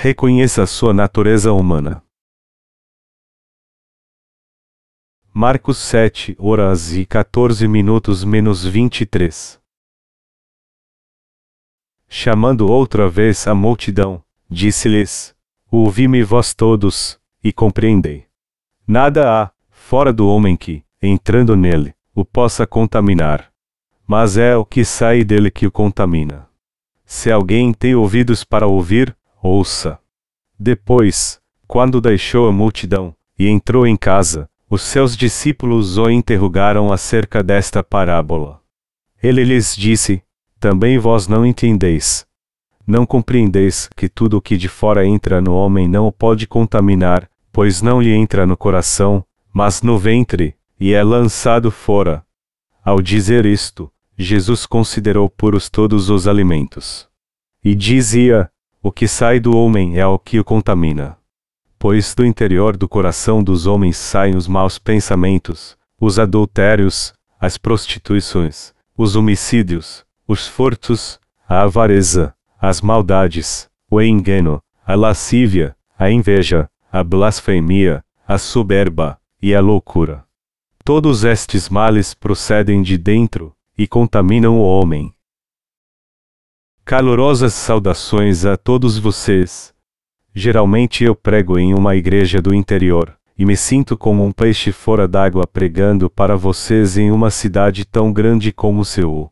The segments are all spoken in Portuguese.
Reconheça sua natureza humana. Marcos 7 horas e 14 minutos menos 23. Chamando outra vez a multidão, disse-lhes: Ouvi-me vós todos, e compreendei. Nada há, fora do homem que, entrando nele, o possa contaminar. Mas é o que sai dele que o contamina. Se alguém tem ouvidos para ouvir, ouça. Depois, quando deixou a multidão, e entrou em casa, os seus discípulos o interrogaram acerca desta parábola. Ele lhes disse: Também vós não entendeis. Não compreendeis que tudo o que de fora entra no homem não o pode contaminar, pois não lhe entra no coração, mas no ventre, e é lançado fora. Ao dizer isto, Jesus considerou puros todos os alimentos. E dizia: O que sai do homem é o que o contamina pois do interior do coração dos homens saem os maus pensamentos, os adultérios, as prostituições, os homicídios, os furtos, a avareza, as maldades, o engano, a lascívia, a inveja, a blasfemia, a soberba e a loucura. Todos estes males procedem de dentro e contaminam o homem. Calorosas saudações a todos vocês Geralmente eu prego em uma igreja do interior, e me sinto como um peixe fora d'água pregando para vocês em uma cidade tão grande como Seul.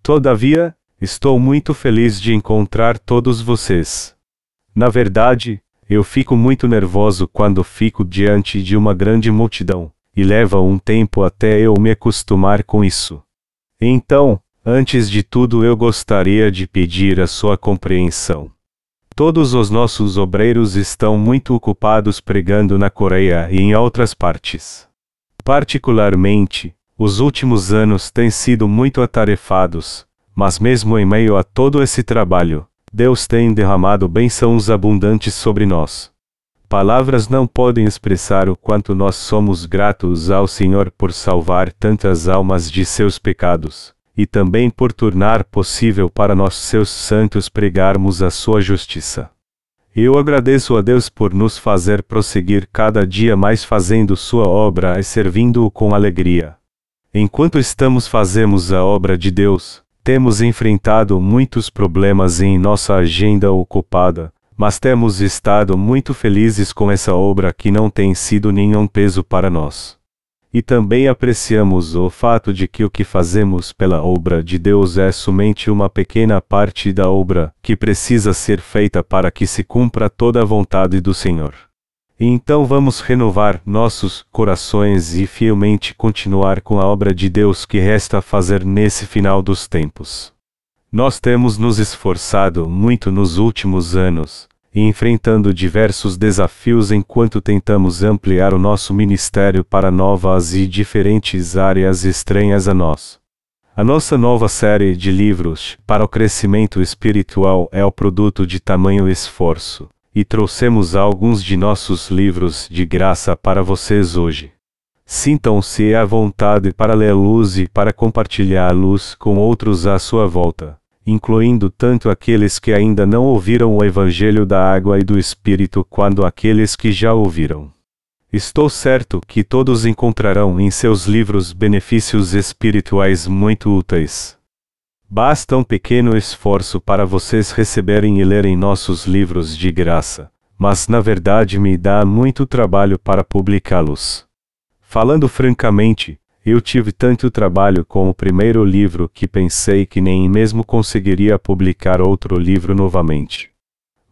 Todavia, estou muito feliz de encontrar todos vocês. Na verdade, eu fico muito nervoso quando fico diante de uma grande multidão, e leva um tempo até eu me acostumar com isso. Então, antes de tudo eu gostaria de pedir a sua compreensão. Todos os nossos obreiros estão muito ocupados pregando na Coreia e em outras partes. Particularmente, os últimos anos têm sido muito atarefados, mas mesmo em meio a todo esse trabalho, Deus tem derramado bênçãos abundantes sobre nós. Palavras não podem expressar o quanto nós somos gratos ao Senhor por salvar tantas almas de seus pecados e também por tornar possível para nós seus santos pregarmos a sua justiça. Eu agradeço a Deus por nos fazer prosseguir cada dia mais fazendo sua obra e servindo-o com alegria. Enquanto estamos fazemos a obra de Deus, temos enfrentado muitos problemas em nossa agenda ocupada, mas temos estado muito felizes com essa obra que não tem sido nenhum peso para nós. E também apreciamos o fato de que o que fazemos pela obra de Deus é somente uma pequena parte da obra que precisa ser feita para que se cumpra toda a vontade do Senhor. E então vamos renovar nossos corações e fielmente continuar com a obra de Deus que resta fazer nesse final dos tempos. Nós temos nos esforçado muito nos últimos anos, e enfrentando diversos desafios enquanto tentamos ampliar o nosso ministério para novas e diferentes áreas estranhas a nós. A nossa nova série de livros para o crescimento espiritual é o produto de tamanho esforço, e trouxemos alguns de nossos livros de graça para vocês hoje. Sintam-se à vontade para luz e para luz com outros à sua volta incluindo tanto aqueles que ainda não ouviram o Evangelho da Água e do Espírito quanto aqueles que já ouviram. Estou certo que todos encontrarão em seus livros benefícios espirituais muito úteis. Basta um pequeno esforço para vocês receberem e lerem nossos livros de graça, mas na verdade me dá muito trabalho para publicá-los. Falando francamente, eu tive tanto trabalho com o primeiro livro que pensei que nem mesmo conseguiria publicar outro livro novamente.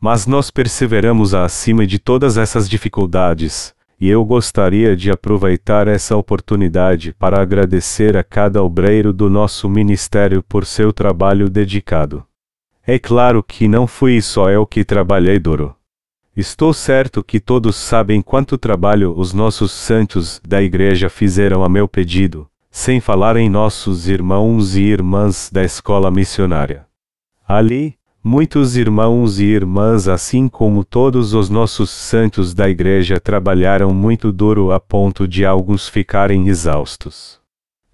Mas nós perseveramos acima de todas essas dificuldades, e eu gostaria de aproveitar essa oportunidade para agradecer a cada obreiro do nosso ministério por seu trabalho dedicado. É claro que não fui só eu que trabalhei duro. Estou certo que todos sabem quanto trabalho os nossos santos da igreja fizeram a meu pedido, sem falar em nossos irmãos e irmãs da escola missionária. Ali, muitos irmãos e irmãs, assim como todos os nossos santos da igreja, trabalharam muito duro a ponto de alguns ficarem exaustos.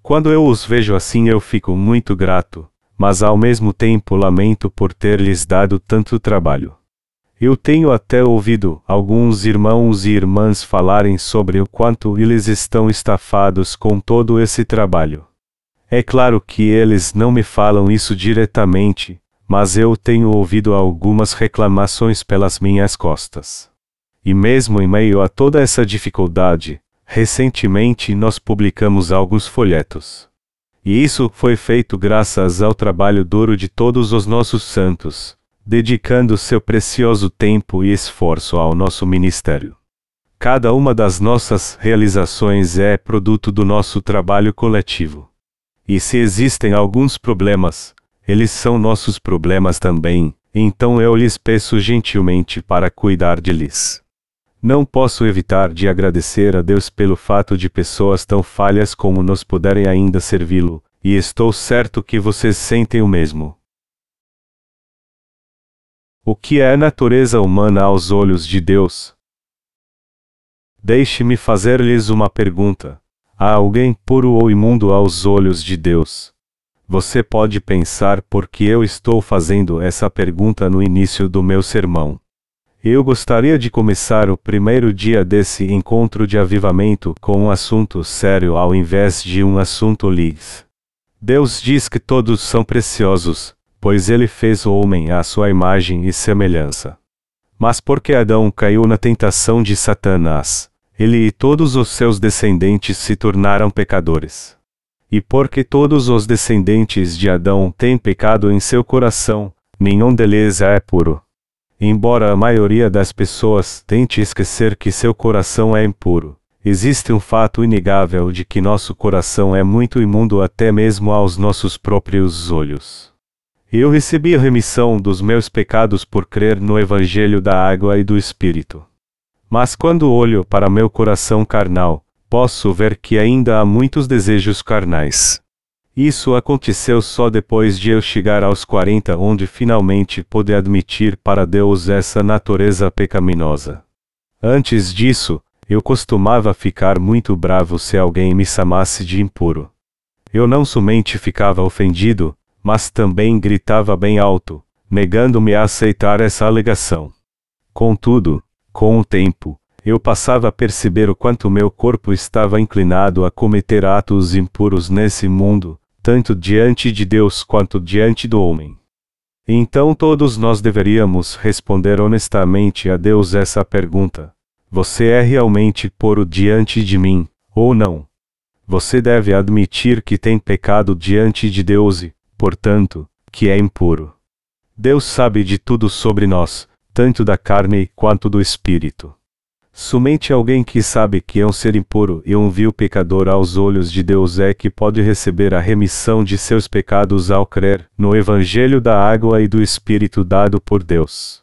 Quando eu os vejo assim, eu fico muito grato, mas ao mesmo tempo lamento por ter lhes dado tanto trabalho. Eu tenho até ouvido alguns irmãos e irmãs falarem sobre o quanto eles estão estafados com todo esse trabalho. É claro que eles não me falam isso diretamente, mas eu tenho ouvido algumas reclamações pelas minhas costas. E mesmo em meio a toda essa dificuldade, recentemente nós publicamos alguns folhetos. E isso foi feito graças ao trabalho duro de todos os nossos santos, dedicando seu precioso tempo e esforço ao nosso ministério. Cada uma das nossas realizações é produto do nosso trabalho coletivo. E se existem alguns problemas, eles são nossos problemas também, então eu lhes peço gentilmente para cuidar de lhes. Não posso evitar de agradecer a Deus pelo fato de pessoas tão falhas como nós puderem ainda servi-lo, e estou certo que vocês sentem o mesmo. O que é a natureza humana aos olhos de Deus? Deixe-me fazer-lhes uma pergunta. Há alguém puro ou imundo aos olhos de Deus? Você pode pensar por que eu estou fazendo essa pergunta no início do meu sermão. Eu gostaria de começar o primeiro dia desse encontro de avivamento com um assunto sério ao invés de um assunto lis. Deus diz que todos são preciosos, pois ele fez o homem à sua imagem e semelhança. Mas porque Adão caiu na tentação de Satanás, ele e todos os seus descendentes se tornaram pecadores. E porque todos os descendentes de Adão têm pecado em seu coração, nenhum deles é puro. Embora a maioria das pessoas tente esquecer que seu coração é impuro, existe um fato inegável de que nosso coração é muito imundo até mesmo aos nossos próprios olhos. Eu recebi a remissão dos meus pecados por crer no Evangelho da água e do Espírito. Mas quando olho para meu coração carnal, posso ver que ainda há muitos desejos carnais. Isso aconteceu só depois de eu chegar aos 40, onde finalmente pude admitir para Deus essa natureza pecaminosa. Antes disso, eu costumava ficar muito bravo se alguém me chamasse de impuro. Eu não somente ficava ofendido, mas também gritava bem alto, negando-me a aceitar essa alegação. Contudo, com o tempo, eu passava a perceber o quanto meu corpo estava inclinado a cometer atos impuros nesse mundo, tanto diante de Deus quanto diante do homem. Então todos nós deveríamos responder honestamente a Deus essa pergunta: Você é realmente puro diante de mim, ou não? Você deve admitir que tem pecado diante de Deus e, portanto, que é impuro. Deus sabe de tudo sobre nós, tanto da carne quanto do espírito. Somente alguém que sabe que é um ser impuro e um vil pecador aos olhos de Deus é que pode receber a remissão de seus pecados ao crer no Evangelho da água e do Espírito dado por Deus.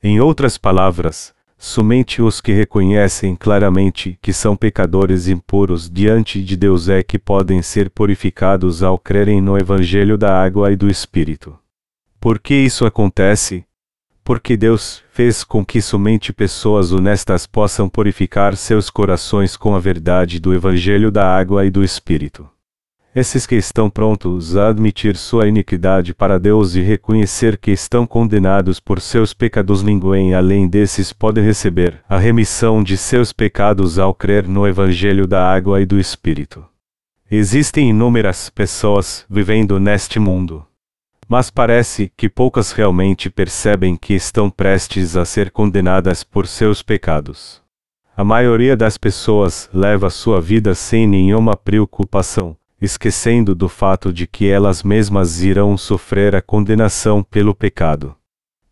Em outras palavras, Somente os que reconhecem claramente que são pecadores impuros diante de Deus é que podem ser purificados ao crerem no Evangelho da água e do Espírito. Por que isso acontece? Porque Deus fez com que somente pessoas honestas possam purificar seus corações com a verdade do Evangelho da água e do Espírito. Esses que estão prontos a admitir sua iniquidade para Deus e reconhecer que estão condenados por seus pecados ninguém além desses pode receber a remissão de seus pecados ao crer no Evangelho da água e do Espírito. Existem inúmeras pessoas vivendo neste mundo. Mas parece que poucas realmente percebem que estão prestes a ser condenadas por seus pecados. A maioria das pessoas leva sua vida sem nenhuma preocupação, esquecendo do fato de que elas mesmas irão sofrer a condenação pelo pecado.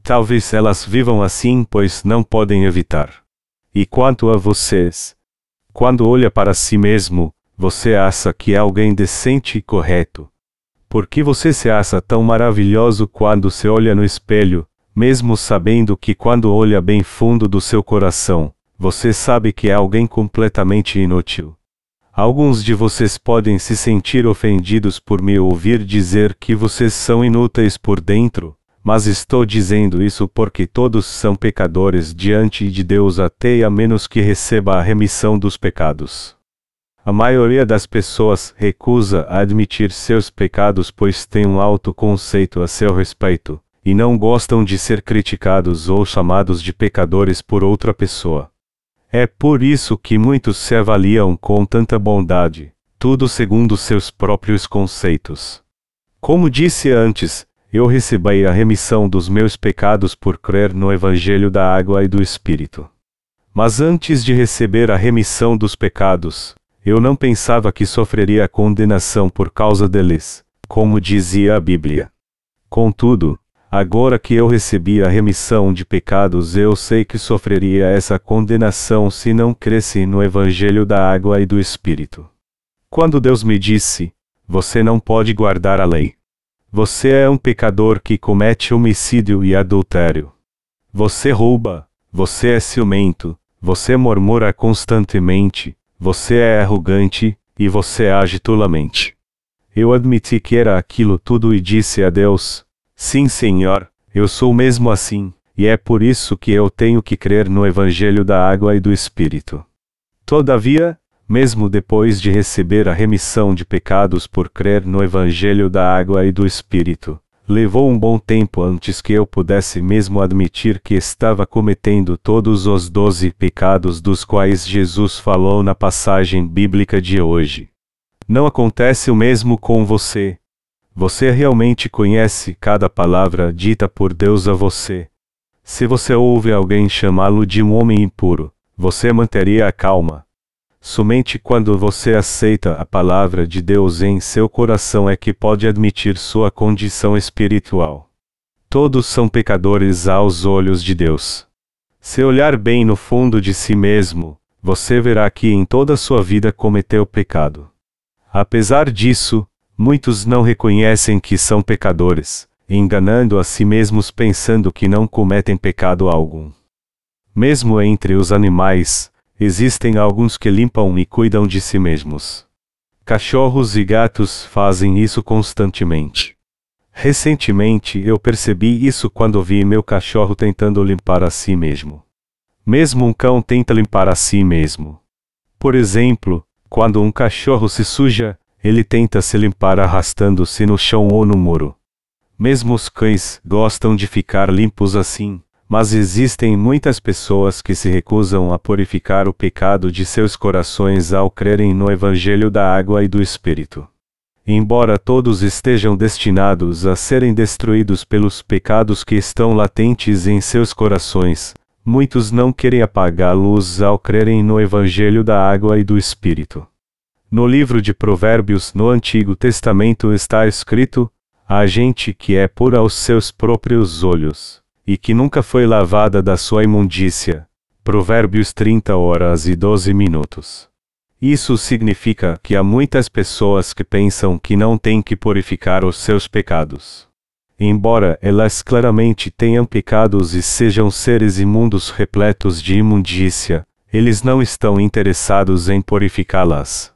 Talvez elas vivam assim, pois não podem evitar. E quanto a vocês? Quando olha para si mesmo, você acha que é alguém decente e correto. Por que você se acha tão maravilhoso quando se olha no espelho, mesmo sabendo que quando olha bem fundo do seu coração, você sabe que é alguém completamente inútil? Alguns de vocês podem se sentir ofendidos por me ouvir dizer que vocês são inúteis por dentro, mas estou dizendo isso porque todos são pecadores diante de Deus até a menos que receba a remissão dos pecados. A maioria das pessoas recusa admitir seus pecados pois tem um alto conceito a seu respeito, e não gostam de ser criticados ou chamados de pecadores por outra pessoa. É por isso que muitos se avaliam com tanta bondade, tudo segundo seus próprios conceitos. Como disse antes, eu recebi a remissão dos meus pecados por crer no Evangelho da Água e do Espírito. Mas antes de receber a remissão dos pecados, eu não pensava que sofreria condenação por causa deles, como dizia a Bíblia. Contudo, agora que eu recebi a remissão de pecados, eu sei que sofreria essa condenação se não cresce no Evangelho da Água e do Espírito. Quando Deus me disse: Você não pode guardar a lei. Você é um pecador que comete homicídio e adultério. Você rouba, você é ciumento, você murmura constantemente, você é arrogante, e você age tolamente. Eu admiti que era aquilo tudo e disse a Deus: Sim, Senhor, eu sou mesmo assim, e é por isso que eu tenho que crer no Evangelho da água e do Espírito. Todavia, mesmo depois de receber a remissão de pecados por crer no Evangelho da Água e do Espírito. Levou um bom tempo antes que eu pudesse mesmo admitir que estava cometendo todos os doze pecados dos quais Jesus falou na passagem bíblica de hoje. Não acontece o mesmo com você. Você realmente conhece cada palavra dita por Deus a você. Se você ouve alguém chamá-lo de um homem impuro, você manteria a calma, Somente quando você aceita a palavra de Deus em seu coração é que pode admitir sua condição espiritual. Todos são pecadores aos olhos de Deus. Se olhar bem no fundo de si mesmo, você verá que em toda sua vida cometeu pecado. Apesar disso, muitos não reconhecem que são pecadores, enganando a si mesmos pensando que não cometem pecado algum. Mesmo entre os animais, Existem alguns que limpam e cuidam de si mesmos. Cachorros e gatos fazem isso constantemente. Recentemente eu percebi isso quando vi meu cachorro tentando limpar a si mesmo. Mesmo um cão tenta limpar a si mesmo. Por exemplo, quando um cachorro se suja, ele tenta se limpar arrastando-se no chão ou no muro. Mesmo os cães gostam de ficar limpos assim, mas existem muitas pessoas que se recusam a purificar o pecado de seus corações ao crerem no Evangelho da Água e do Espírito. Embora todos estejam destinados a serem destruídos pelos pecados que estão latentes em seus corações, muitos não querem apagar a ao crerem no Evangelho da Água e do Espírito. No livro de Provérbios no Antigo Testamento está escrito: A gente que é pura aos seus próprios olhos e que nunca foi lavada da sua imundícia. Provérbios 30 horas e 12 minutos. Isso significa que há muitas pessoas que pensam que não têm que purificar os seus pecados. Embora elas claramente tenham pecados e sejam seres imundos repletos de imundícia, eles não estão interessados em purificá-las.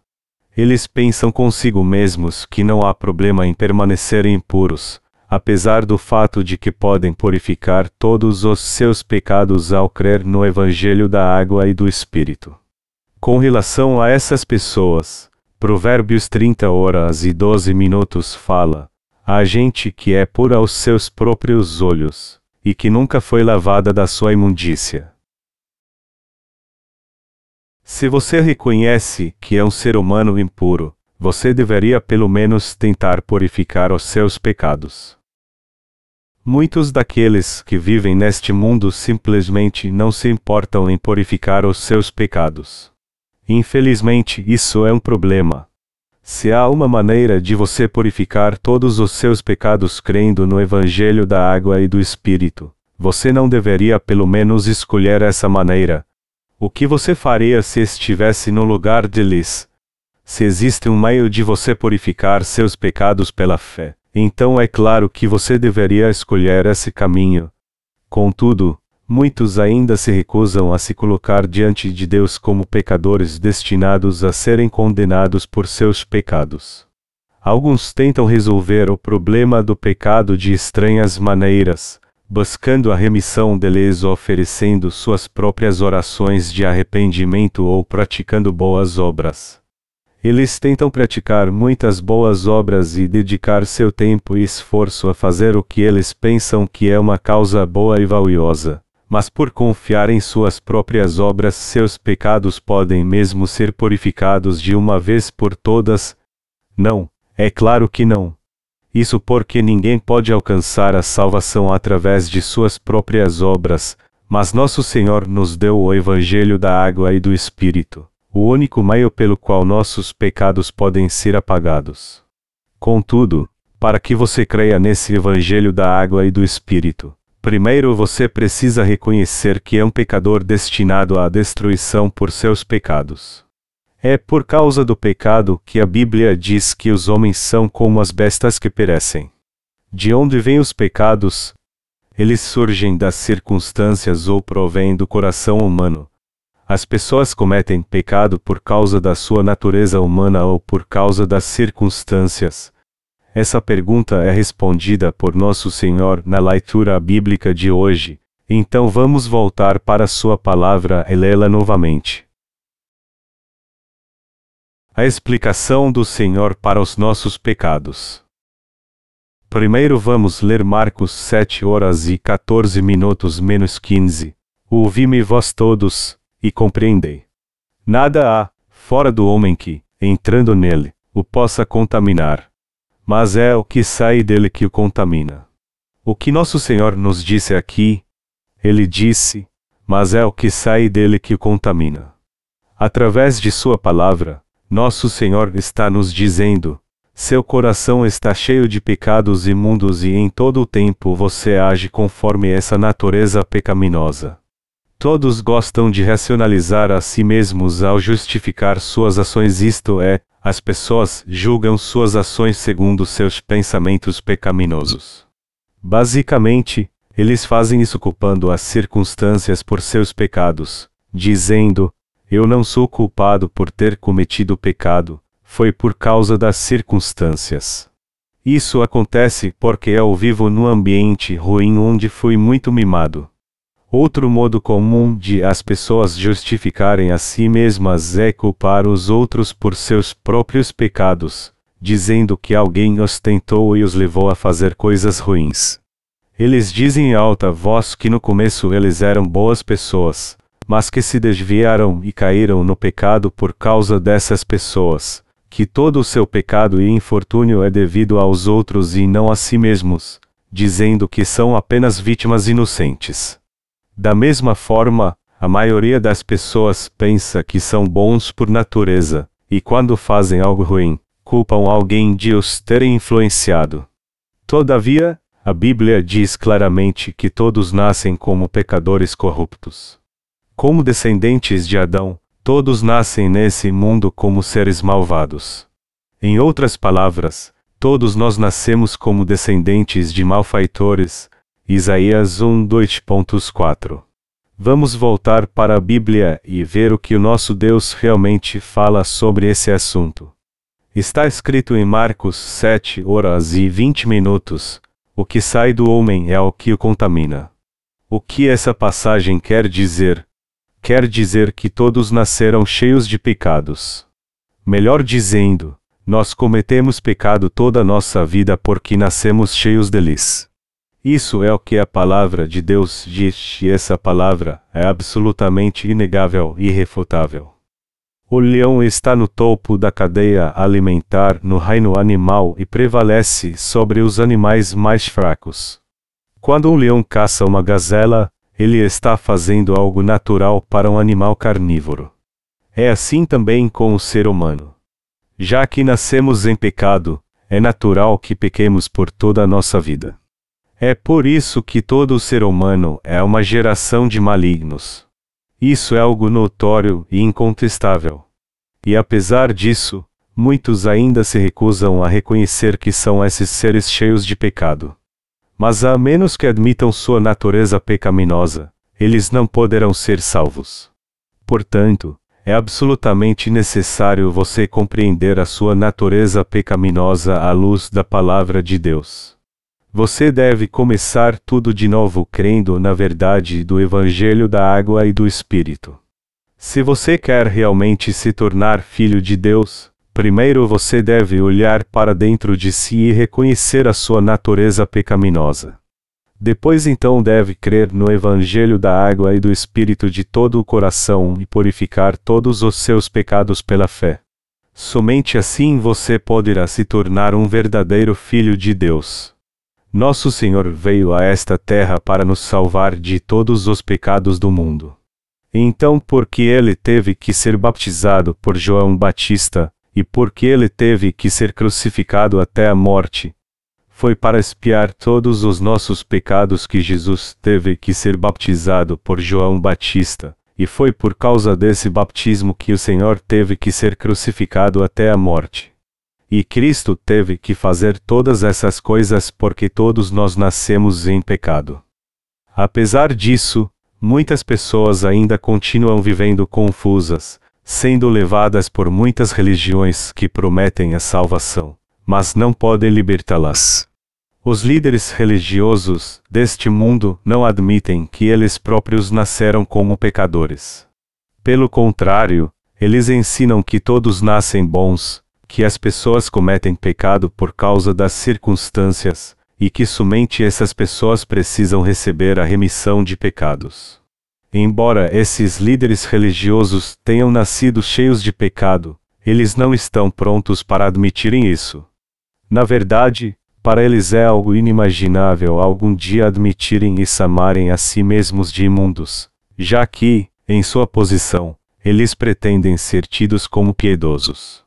Eles pensam consigo mesmos que não há problema em permanecerem impuros, apesar do fato de que podem purificar todos os seus pecados ao crer no Evangelho da Água e do Espírito. Com relação a essas pessoas, Provérbios 30 horas e 12 minutos fala: a gente que é pura aos seus próprios olhos, e que nunca foi lavada da sua imundícia. Se você reconhece que é um ser humano impuro, você deveria pelo menos tentar purificar os seus pecados. Muitos daqueles que vivem neste mundo simplesmente não se importam em purificar os seus pecados. Infelizmente, isso é um problema. Se há uma maneira de você purificar todos os seus pecados crendo no Evangelho da Água e do Espírito, você não deveria pelo menos escolher essa maneira. O que você faria se estivesse no lugar deles? Se existe um meio de você purificar seus pecados pela fé, então é claro que você deveria escolher esse caminho. Contudo, muitos ainda se recusam a se colocar diante de Deus como pecadores destinados a serem condenados por seus pecados. Alguns tentam resolver o problema do pecado de estranhas maneiras, buscando a remissão deles oferecendo suas próprias orações de arrependimento ou praticando boas obras. Eles tentam praticar muitas boas obras e dedicar seu tempo e esforço a fazer o que eles pensam que é uma causa boa e valiosa. Mas por confiar em suas próprias obras, seus pecados podem mesmo ser purificados de uma vez por todas? Não, é claro que não. Isso porque ninguém pode alcançar a salvação através de suas próprias obras, mas nosso Senhor nos deu o Evangelho da água e do Espírito, o único meio pelo qual nossos pecados podem ser apagados. Contudo, para que você creia nesse Evangelho da água e do Espírito, primeiro você precisa reconhecer que é um pecador destinado à destruição por seus pecados. É por causa do pecado que a Bíblia diz que os homens são como as bestas que perecem. De onde vêm os pecados, eles surgem das circunstâncias ou provêm do coração humano. As pessoas cometem pecado por causa da sua natureza humana ou por causa das circunstâncias. Essa pergunta é respondida por Nosso Senhor na leitura bíblica de hoje, então vamos voltar para Sua palavra e lê-la novamente. A explicação do Senhor para os nossos pecados. Primeiro vamos ler Marcos 7 horas e 14 minutos menos 15. Ouvi-me vós todos, e compreendei. Nada há, fora do homem que, entrando nele, o possa contaminar. Mas é o que sai dele que o contamina. O que nosso Senhor nos disse aqui, ele disse, mas é o que sai dele que o contamina. Através de Sua palavra, nosso Senhor está nos dizendo, seu coração está cheio de pecados imundos e em todo o tempo você age conforme essa natureza pecaminosa. Todos gostam de racionalizar a si mesmos ao justificar suas ações, isto é, as pessoas julgam suas ações segundo seus pensamentos pecaminosos. Basicamente, eles fazem isso culpando as circunstâncias por seus pecados, dizendo: Eu não sou culpado por ter cometido pecado, foi por causa das circunstâncias. Isso acontece porque eu vivo num ambiente ruim onde fui muito mimado. Outro modo comum de as pessoas justificarem a si mesmas é culpar os outros por seus próprios pecados, dizendo que alguém os tentou e os levou a fazer coisas ruins. Eles dizem em alta voz que no começo eles eram boas pessoas, mas que se desviaram e caíram no pecado por causa dessas pessoas, que todo o seu pecado e infortúnio é devido aos outros e não a si mesmos, dizendo que são apenas vítimas inocentes. Da mesma forma, a maioria das pessoas pensa que são bons por natureza, e quando fazem algo ruim, culpam alguém de os terem influenciado. Todavia, a Bíblia diz claramente que todos nascem como pecadores corruptos. Como descendentes de Adão, Todos nascem nesse mundo como seres malvados. Em outras palavras, todos nós nascemos como descendentes de malfeitores. Isaías 1 2.4. Vamos voltar para a Bíblia e ver o que o nosso Deus realmente fala sobre esse assunto. Está escrito em Marcos 7 horas e 20 minutos: O que sai do homem é o que o contamina. O que essa passagem quer dizer? Quer dizer que todos nasceram cheios de pecados. Melhor dizendo, nós cometemos pecado toda a nossa vida porque nascemos cheios deles. Isso é o que a palavra de Deus diz, e essa palavra é absolutamente inegável e irrefutável. O leão está no topo da cadeia alimentar no reino animal e prevalece sobre os animais mais fracos. Quando um leão caça uma gazela, ele está fazendo algo natural para um animal carnívoro. É assim também com o ser humano. Já que nascemos em pecado, é natural que pequemos por toda a nossa vida. É por isso que todo ser humano é uma geração de malignos. Isso é algo notório e incontestável. E apesar disso, muitos ainda se recusam a reconhecer que são esses seres cheios de pecado. Mas a menos que admitam sua natureza pecaminosa, eles não poderão ser salvos. Portanto, é absolutamente necessário você compreender a sua natureza pecaminosa à luz da palavra de Deus. Você deve começar tudo de novo crendo na verdade do Evangelho da Água e do Espírito. Se você quer realmente se tornar filho de Deus, primeiro você deve olhar para dentro de si e reconhecer a sua natureza pecaminosa. Depois então deve crer no Evangelho da água e do Espírito de todo o coração e purificar todos os seus pecados pela fé. Somente assim você poderá se tornar um verdadeiro filho de Deus. Nosso Senhor veio a esta terra para nos salvar de todos os pecados do mundo. Então, porque ele teve que ser baptizado por João Batista, e porque ele teve que ser crucificado até a morte, foi para expiar todos os nossos pecados que Jesus teve que ser baptizado por João Batista, e foi por causa desse batismo que o Senhor teve que ser crucificado até a morte. E Cristo teve que fazer todas essas coisas porque todos nós nascemos em pecado. Apesar disso, muitas pessoas ainda continuam vivendo confusas, sendo levadas por muitas religiões que prometem a salvação, mas não podem libertá-las. Os líderes religiosos deste mundo não admitem que eles próprios nasceram como pecadores. Pelo contrário, eles ensinam que todos nascem bons, que as pessoas cometem pecado por causa das circunstâncias, e que somente essas pessoas precisam receber a remissão de pecados. Embora esses líderes religiosos tenham nascido cheios de pecado, eles não estão prontos para admitirem isso. Na verdade, para eles é algo inimaginável algum dia admitirem e amarem a si mesmos de imundos, já que, em sua posição, eles pretendem ser tidos como piedosos.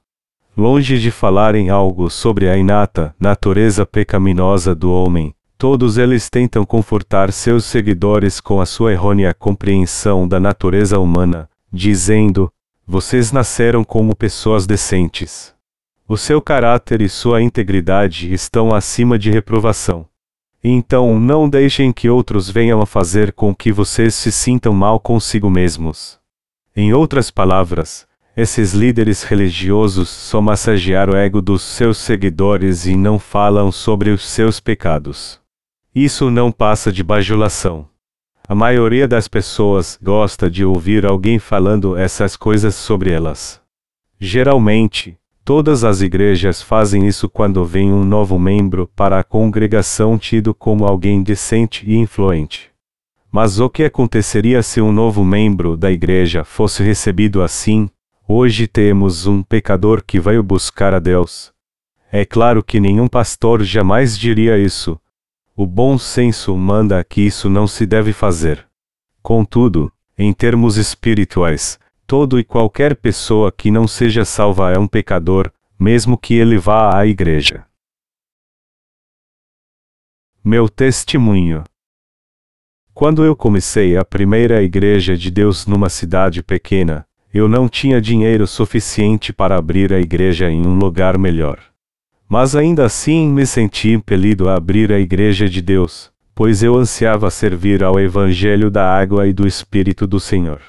Longe de falarem algo sobre a inata natureza pecaminosa do homem, todos eles tentam confortar seus seguidores com a sua errônea compreensão da natureza humana, dizendo: vocês nasceram como pessoas decentes. O seu caráter e sua integridade estão acima de reprovação. Então não deixem que outros venham a fazer com que vocês se sintam mal consigo mesmos. Em outras palavras, esses líderes religiosos só massagearam o ego dos seus seguidores e não falam sobre os seus pecados. Isso não passa de bajulação. A maioria das pessoas gosta de ouvir alguém falando essas coisas sobre elas. Geralmente, todas as igrejas fazem isso quando vem um novo membro para a congregação tido como alguém decente e influente. Mas o que aconteceria se um novo membro da igreja fosse recebido assim, Hoje temos um pecador que veio buscar a Deus. É claro que nenhum pastor jamais diria isso. O bom senso manda que isso não se deve fazer. Contudo, em termos espirituais, todo e qualquer pessoa que não seja salva é um pecador, mesmo que ele vá à igreja. Meu testemunho. Quando eu comecei a primeira igreja de Deus numa cidade pequena, eu não tinha dinheiro suficiente para abrir a igreja em um lugar melhor. Mas ainda assim me senti impelido a abrir a igreja de Deus, pois eu ansiava servir ao Evangelho da água e do Espírito do Senhor.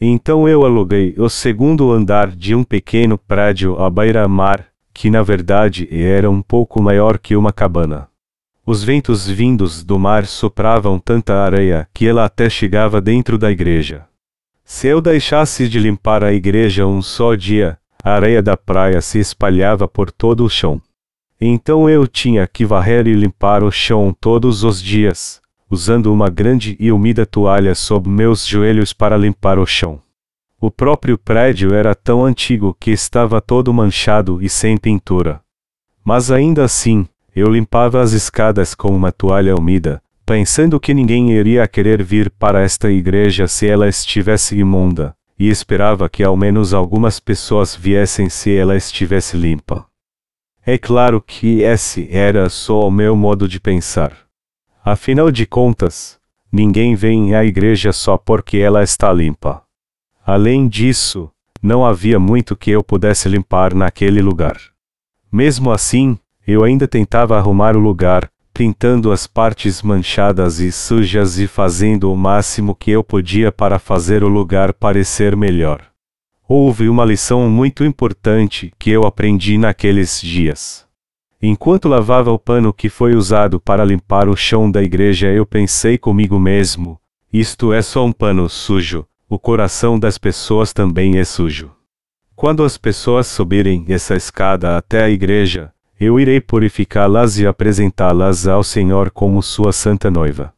Então eu aluguei o segundo andar de um pequeno prédio à beira-mar, que na verdade era um pouco maior que uma cabana. Os ventos vindos do mar sopravam tanta areia que ela até chegava dentro da igreja. Se eu deixasse de limpar a igreja um só dia, a areia da praia se espalhava por todo o chão. Então eu tinha que varrer e limpar o chão todos os dias, usando uma grande e úmida toalha sob meus joelhos para limpar o chão. O próprio prédio era tão antigo que estava todo manchado e sem pintura. Mas ainda assim, eu limpava as escadas com uma toalha úmida, pensando que ninguém iria querer vir para esta igreja se ela estivesse imunda, e esperava que ao menos algumas pessoas viessem se ela estivesse limpa. É claro que esse era só o meu modo de pensar. Afinal de contas, ninguém vem à igreja só porque ela está limpa. Além disso, não havia muito que eu pudesse limpar naquele lugar. Mesmo assim, eu ainda tentava arrumar o lugar, pintando as partes manchadas e sujas e fazendo o máximo que eu podia para fazer o lugar parecer melhor. Houve uma lição muito importante que eu aprendi naqueles dias. Enquanto lavava o pano que foi usado para limpar o chão da igreja, eu pensei comigo mesmo: isto é só um pano sujo, o coração das pessoas também é sujo. Quando as pessoas subirem essa escada até a igreja, eu irei purificá-las e apresentá-las ao Senhor como sua santa noiva.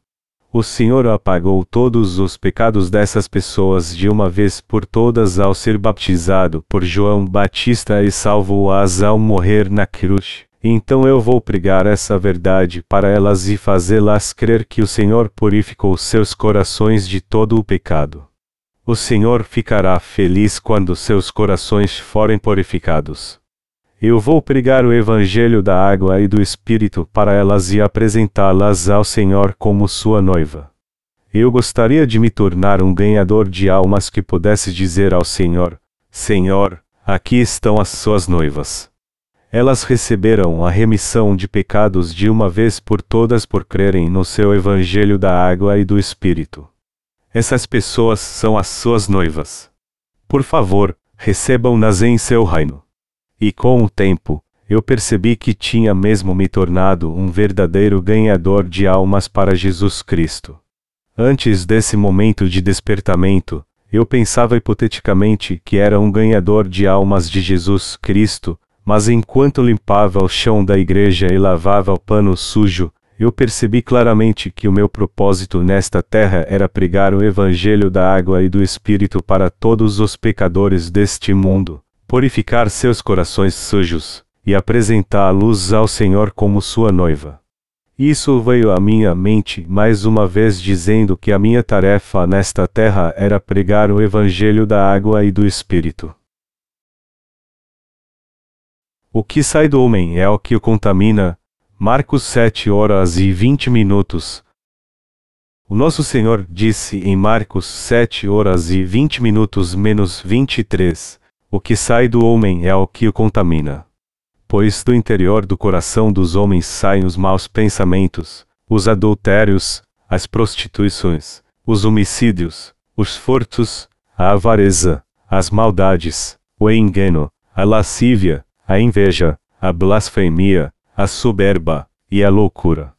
O Senhor apagou todos os pecados dessas pessoas de uma vez por todas ao ser batizado por João Batista e salvou-as ao morrer na cruz. Então eu vou pregar essa verdade para elas e fazê-las crer que o Senhor purificou seus corações de todo o pecado. O Senhor ficará feliz quando seus corações forem purificados. Eu vou pregar o Evangelho da água e do Espírito para elas e apresentá-las ao Senhor como sua noiva. Eu gostaria de me tornar um ganhador de almas que pudesse dizer ao Senhor: Senhor, aqui estão as suas noivas. Elas receberam a remissão de pecados de uma vez por todas por crerem no seu Evangelho da água e do Espírito. Essas pessoas são as suas noivas. Por favor, recebam-nas em seu reino. E com o tempo, eu percebi que tinha mesmo me tornado um verdadeiro ganhador de almas para Jesus Cristo. Antes desse momento de despertamento, eu pensava hipoteticamente que era um ganhador de almas de Jesus Cristo, mas enquanto limpava o chão da igreja e lavava o pano sujo, eu percebi claramente que o meu propósito nesta terra era pregar o Evangelho da água e do Espírito para todos os pecadores deste mundo, purificar seus corações sujos, e apresentá-los ao Senhor como sua noiva. Isso veio à minha mente mais uma vez dizendo que a minha tarefa nesta terra era pregar o Evangelho da água e do Espírito. O que sai do homem é o que o contamina, Marcos 7 horas e 20 minutos. O nosso Senhor disse em Marcos 7 horas e 20 minutos menos 23: O que sai do homem é o que o contamina. Pois do interior do coração dos homens saem os maus pensamentos, os adultérios, as prostituições, os homicídios, os furtos, a avareza, as maldades, o engano, a lascívia, a inveja, a blasfemia, a soberba e a loucura.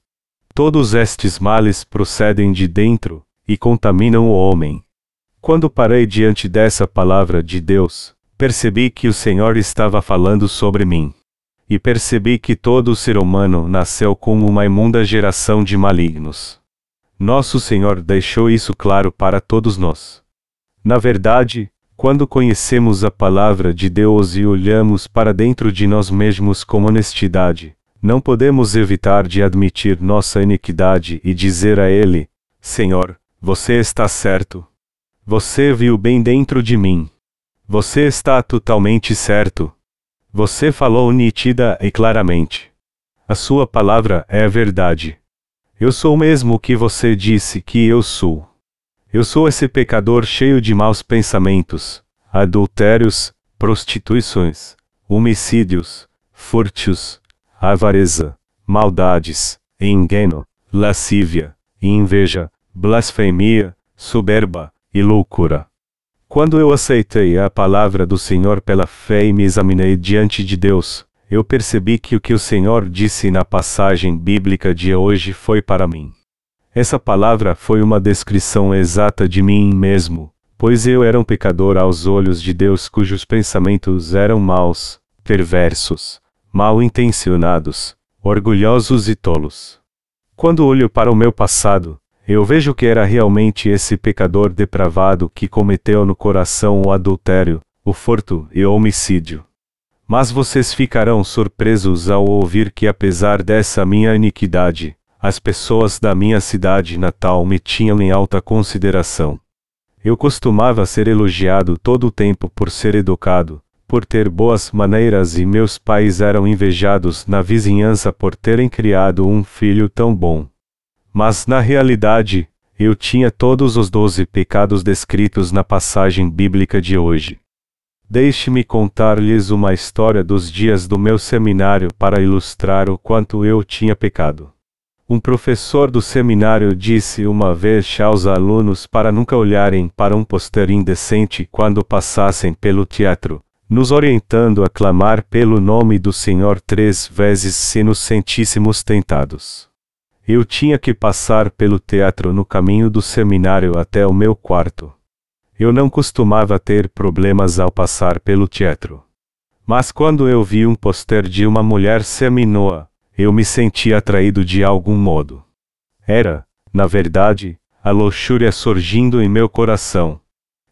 Todos estes males procedem de dentro e contaminam o homem. Quando parei diante dessa palavra de Deus, percebi que o Senhor estava falando sobre mim. E percebi que todo ser humano nasceu como uma imunda geração de malignos. Nosso Senhor deixou isso claro para todos nós. Na verdade, quando conhecemos a palavra de Deus e olhamos para dentro de nós mesmos com honestidade, não podemos evitar de admitir nossa iniquidade e dizer a Ele: Senhor, você está certo. Você viu bem dentro de mim. Você está totalmente certo. Você falou nítida e claramente. A sua palavra é a verdade. Eu sou mesmo o que você disse que eu sou. Eu sou esse pecador cheio de maus pensamentos, adultérios, prostituições, homicídios, furtos, avareza, maldades, engano, lascívia, inveja, blasfemia, soberba e loucura. Quando eu aceitei a palavra do Senhor pela fé e me examinei diante de Deus, eu percebi que o que o Senhor disse na passagem bíblica de hoje foi para mim. Essa palavra foi uma descrição exata de mim mesmo, pois eu era um pecador aos olhos de Deus cujos pensamentos eram maus, perversos, mal intencionados, orgulhosos e tolos. Quando olho para o meu passado, eu vejo que era realmente esse pecador depravado que cometeu no coração o adultério, o furto e o homicídio. Mas vocês ficarão surpresos ao ouvir que, apesar dessa minha iniquidade, as pessoas da minha cidade natal me tinham em alta consideração. Eu costumava ser elogiado todo o tempo por ser educado, por ter boas maneiras e meus pais eram invejados na vizinhança por terem criado um filho tão bom. Mas na realidade, eu tinha todos os doze pecados descritos na passagem bíblica de hoje. Deixe-me contar-lhes uma história dos dias do meu seminário para ilustrar o quanto eu tinha pecado. Um professor do seminário disse uma vez aos alunos para nunca olharem para um pôster indecente quando passassem pelo teatro, nos orientando a clamar pelo nome do Senhor três vezes se nos sentíssemos tentados. Eu tinha que passar pelo teatro no caminho do seminário até o meu quarto. Eu não costumava ter problemas ao passar pelo teatro. Mas quando eu vi um pôster de uma mulher seminua, eu me senti atraído de algum modo. Era, na verdade, a luxúria surgindo em meu coração.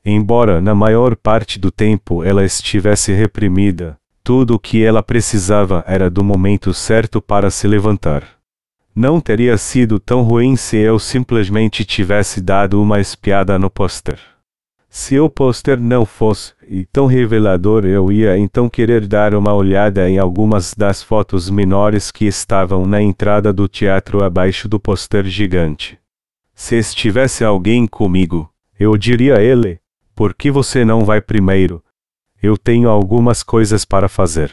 Embora na maior parte do tempo ela estivesse reprimida, tudo o que ela precisava era do momento certo para se levantar. Não teria sido tão ruim se eu simplesmente tivesse dado uma espiada no pôster. Se o pôster não fosse tão revelador, eu ia então querer dar uma olhada em algumas das fotos menores que estavam na entrada do teatro abaixo do pôster gigante. Se estivesse alguém comigo, eu diria a ele: por que você não vai primeiro? Eu tenho algumas coisas para fazer.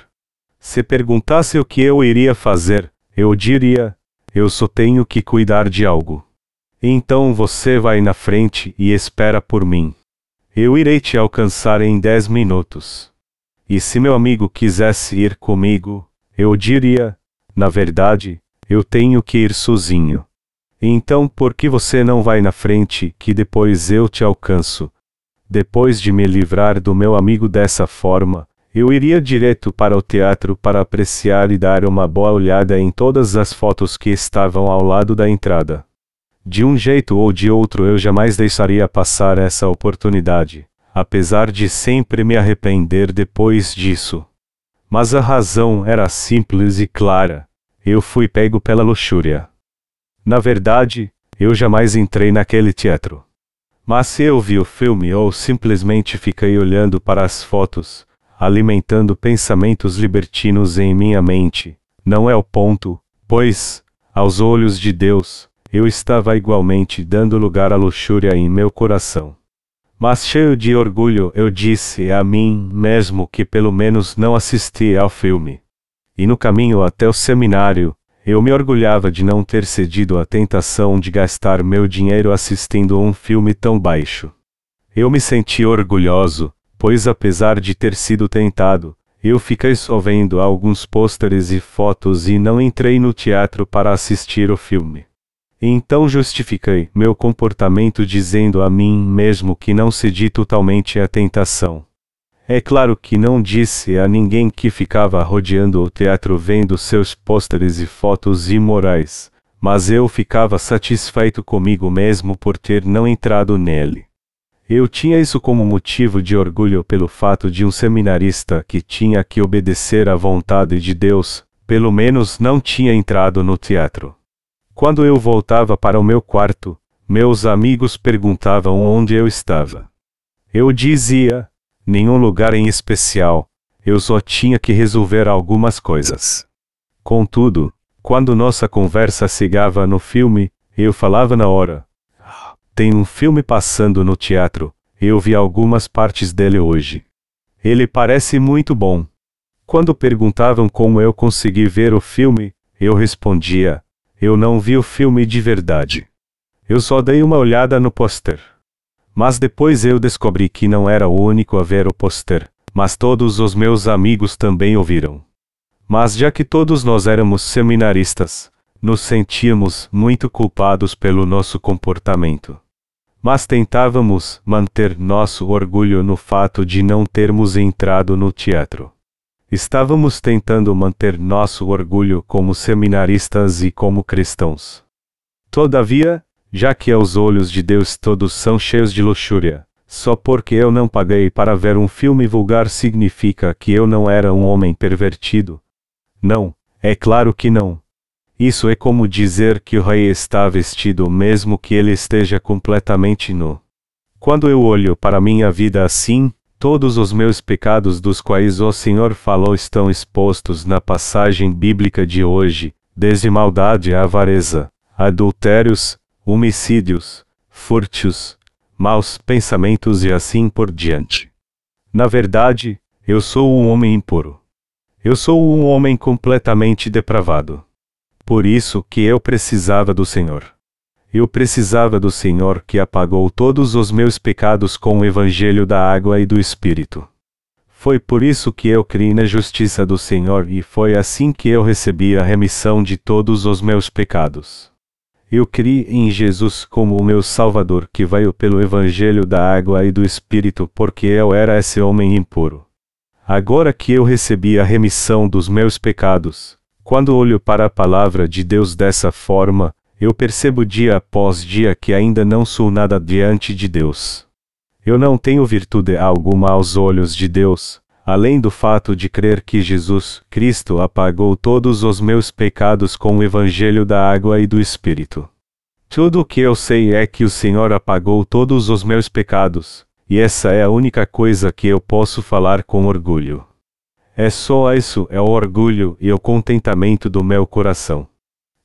Se perguntasse o que eu iria fazer, eu diria: eu só tenho que cuidar de algo. Então você vai na frente e espera por mim. Eu irei te alcançar em dez minutos. E se meu amigo quisesse ir comigo, eu diria: na verdade, eu tenho que ir sozinho. Então por que você não vai na frente, que depois eu te alcanço? Depois de me livrar do meu amigo dessa forma, eu iria direto para o teatro para apreciar e dar uma boa olhada em todas as fotos que estavam ao lado da entrada. De um jeito ou de outro eu jamais deixaria passar essa oportunidade, apesar de sempre me arrepender depois disso. Mas a razão era simples e clara. Eu fui pego pela luxúria. Na verdade, eu jamais entrei naquele teatro. Mas se eu vi o filme ou simplesmente fiquei olhando para as fotos, alimentando pensamentos libertinos em minha mente, não é o ponto, pois, aos olhos de Deus, eu estava igualmente dando lugar à luxúria em meu coração. Mas cheio de orgulho, eu disse a mim mesmo que pelo menos não assisti ao filme. E no caminho até o seminário, eu me orgulhava de não ter cedido à tentação de gastar meu dinheiro assistindo um filme tão baixo. Eu me senti orgulhoso, pois apesar de ter sido tentado, eu fiquei só vendo alguns pôsteres e fotos e não entrei no teatro para assistir o filme. Então justifiquei meu comportamento dizendo a mim mesmo que não cedi totalmente à tentação. É claro que não disse a ninguém que ficava rodeando o teatro vendo seus pôsteres e fotos imorais, mas eu ficava satisfeito comigo mesmo por ter não entrado nele. Eu tinha isso como motivo de orgulho pelo fato de um seminarista que tinha que obedecer à vontade de Deus, pelo menos não tinha entrado no teatro. Quando eu voltava para o meu quarto, meus amigos perguntavam onde eu estava. Eu dizia: nenhum lugar em especial, eu só tinha que resolver algumas coisas. Contudo, quando nossa conversa chegava no filme, eu falava na hora: tem um filme passando no teatro, eu vi algumas partes dele hoje. Ele parece muito bom. Quando perguntavam como eu consegui ver o filme, eu respondia: eu não vi o filme de verdade. Eu só dei uma olhada no pôster. Mas depois eu descobri que não era o único a ver o pôster, mas todos os meus amigos também o viram. Mas já que todos nós éramos seminaristas, nos sentíamos muito culpados pelo nosso comportamento. Mas tentávamos manter nosso orgulho no fato de não termos entrado no teatro. Estávamos tentando manter nosso orgulho como seminaristas e como cristãos. Todavia, já que aos olhos de Deus todos são cheios de luxúria, só porque eu não paguei para ver um filme vulgar significa que eu não era um homem pervertido? Não, é claro que não. Isso é como dizer que o rei está vestido mesmo que ele esteja completamente nu. Quando eu olho para minha vida assim, Todos os meus pecados dos quais o Senhor falou estão expostos na passagem bíblica de hoje, desde maldade à avareza, adultérios, homicídios, furtos, maus pensamentos e assim por diante. Na verdade, eu sou um homem impuro. Eu sou um homem completamente depravado. Por isso que eu precisava do Senhor. Eu precisava do Senhor que apagou todos os meus pecados com o Evangelho da água e do Espírito. Foi por isso que eu criei na justiça do Senhor e foi assim que eu recebi a remissão de todos os meus pecados. Eu criei em Jesus como o meu Salvador que veio pelo Evangelho da água e do Espírito porque eu era esse homem impuro. Agora que eu recebi a remissão dos meus pecados, quando olho para a palavra de Deus dessa forma, eu percebo dia após dia que ainda não sou nada diante de Deus. Eu não tenho virtude alguma aos olhos de Deus, além do fato de crer que Jesus Cristo apagou todos os meus pecados com o Evangelho da água e do Espírito. Tudo o que eu sei é que o Senhor apagou todos os meus pecados, e essa é a única coisa que eu posso falar com orgulho. É só isso, é o orgulho e o contentamento do meu coração.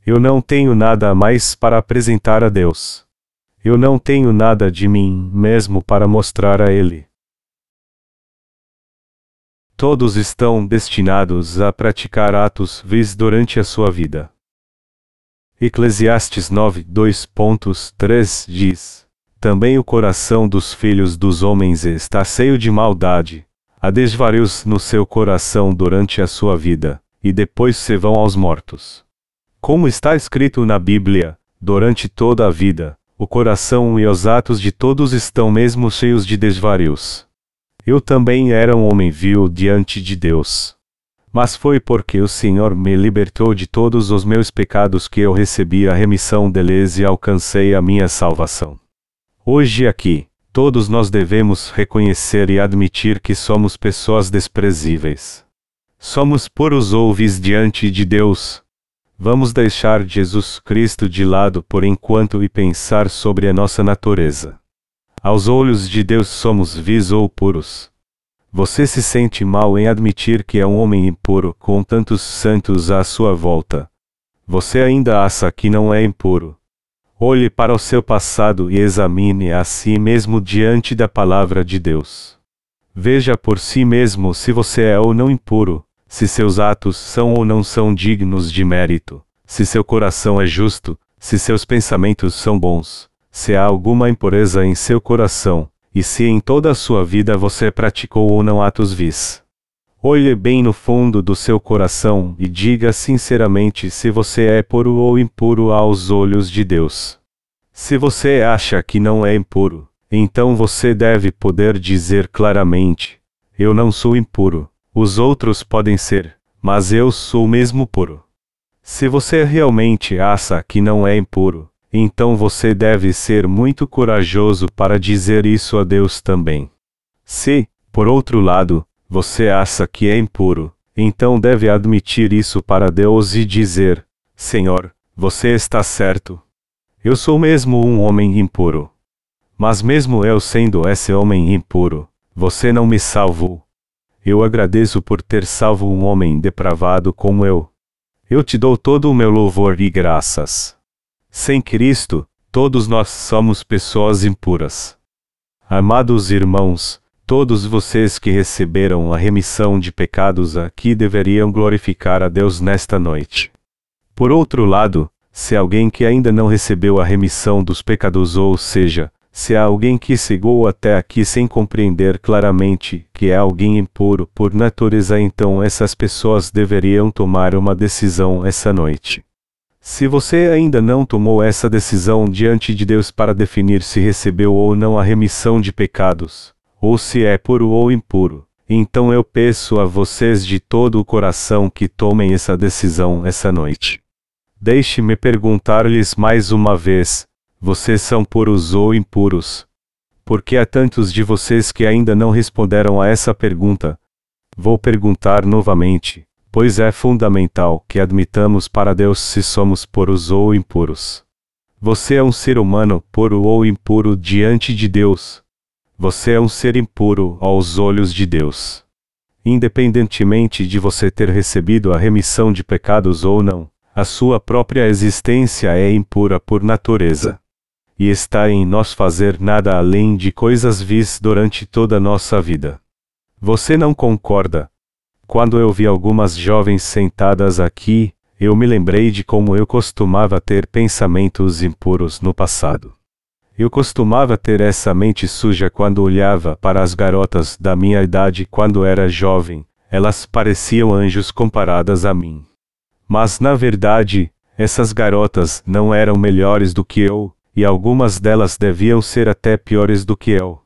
Eu não tenho nada mais para apresentar a Deus. Eu não tenho nada de mim mesmo para mostrar a Ele. Todos estão destinados a praticar atos vis durante a sua vida. Eclesiastes 9, 2.3 diz: Também o coração dos filhos dos homens está cheio de maldade. Há desvarios no seu coração durante a sua vida, e depois se vão aos mortos. Como está escrito na Bíblia, durante toda a vida, o coração e os atos de todos estão mesmo cheios de desvarios. Eu também era um homem vil diante de Deus. Mas foi porque o Senhor me libertou de todos os meus pecados que eu recebi a remissão deles e alcancei a minha salvação. Hoje aqui, todos nós devemos reconhecer e admitir que somos pessoas desprezíveis. Somos puros ouvis diante de Deus. Vamos deixar Jesus Cristo de lado por enquanto e pensar sobre a nossa natureza. Aos olhos de Deus somos vis ou puros. Você se sente mal em admitir que é um homem impuro com tantos santos à sua volta. Você ainda acha que não é impuro. Olhe para o seu passado e examine a si mesmo diante da palavra de Deus. Veja por si mesmo se você é ou não impuro, se seus atos são ou não são dignos de mérito, se seu coração é justo, se seus pensamentos são bons, se há alguma impureza em seu coração, e se em toda a sua vida você praticou ou não atos vis. Olhe bem no fundo do seu coração e diga sinceramente se você é puro ou impuro aos olhos de Deus. Se você acha que não é impuro, então você deve poder dizer claramente: Eu não sou impuro. Os outros podem ser, mas eu sou mesmo puro. Se você realmente acha que não é impuro, então você deve ser muito corajoso para dizer isso a Deus também. Se, por outro lado, você acha que é impuro, então deve admitir isso para Deus e dizer: Senhor, você está certo. Eu sou mesmo um homem impuro. Mas mesmo eu sendo esse homem impuro, você não me salvou. Eu agradeço por ter salvo um homem depravado como eu. Eu te dou todo o meu louvor e graças. Sem Cristo, todos nós somos pessoas impuras. Amados irmãos, todos vocês que receberam a remissão de pecados aqui deveriam glorificar a Deus nesta noite. Por outro lado, se alguém que ainda não recebeu a remissão dos pecados, ou seja, se há alguém que chegou até aqui sem compreender claramente que é alguém impuro por natureza, então essas pessoas deveriam tomar uma decisão essa noite. Se você ainda não tomou essa decisão diante de Deus para definir se recebeu ou não a remissão de pecados, ou se é puro ou impuro, então eu peço a vocês de todo o coração que tomem essa decisão essa noite. Deixe-me perguntar-lhes mais uma vez: vocês são puros ou impuros? Porque há tantos de vocês que ainda não responderam a essa pergunta. Vou perguntar novamente pois é fundamental que admitamos para Deus se somos puros ou impuros. Você é um ser humano puro ou impuro diante de Deus. Você é um ser impuro aos olhos de Deus. Independentemente de você ter recebido a remissão de pecados ou não, a sua própria existência é impura por natureza. E está em nós fazer nada além de coisas vis durante toda a nossa vida. Você não concorda, quando eu vi algumas jovens sentadas aqui, eu me lembrei de como eu costumava ter pensamentos impuros no passado. Eu costumava ter essa mente suja quando olhava para as garotas da minha idade quando era jovem, elas pareciam anjos comparadas a mim. Mas na verdade, Essas garotas não eram melhores do que eu, e algumas delas deviam ser até piores do que eu.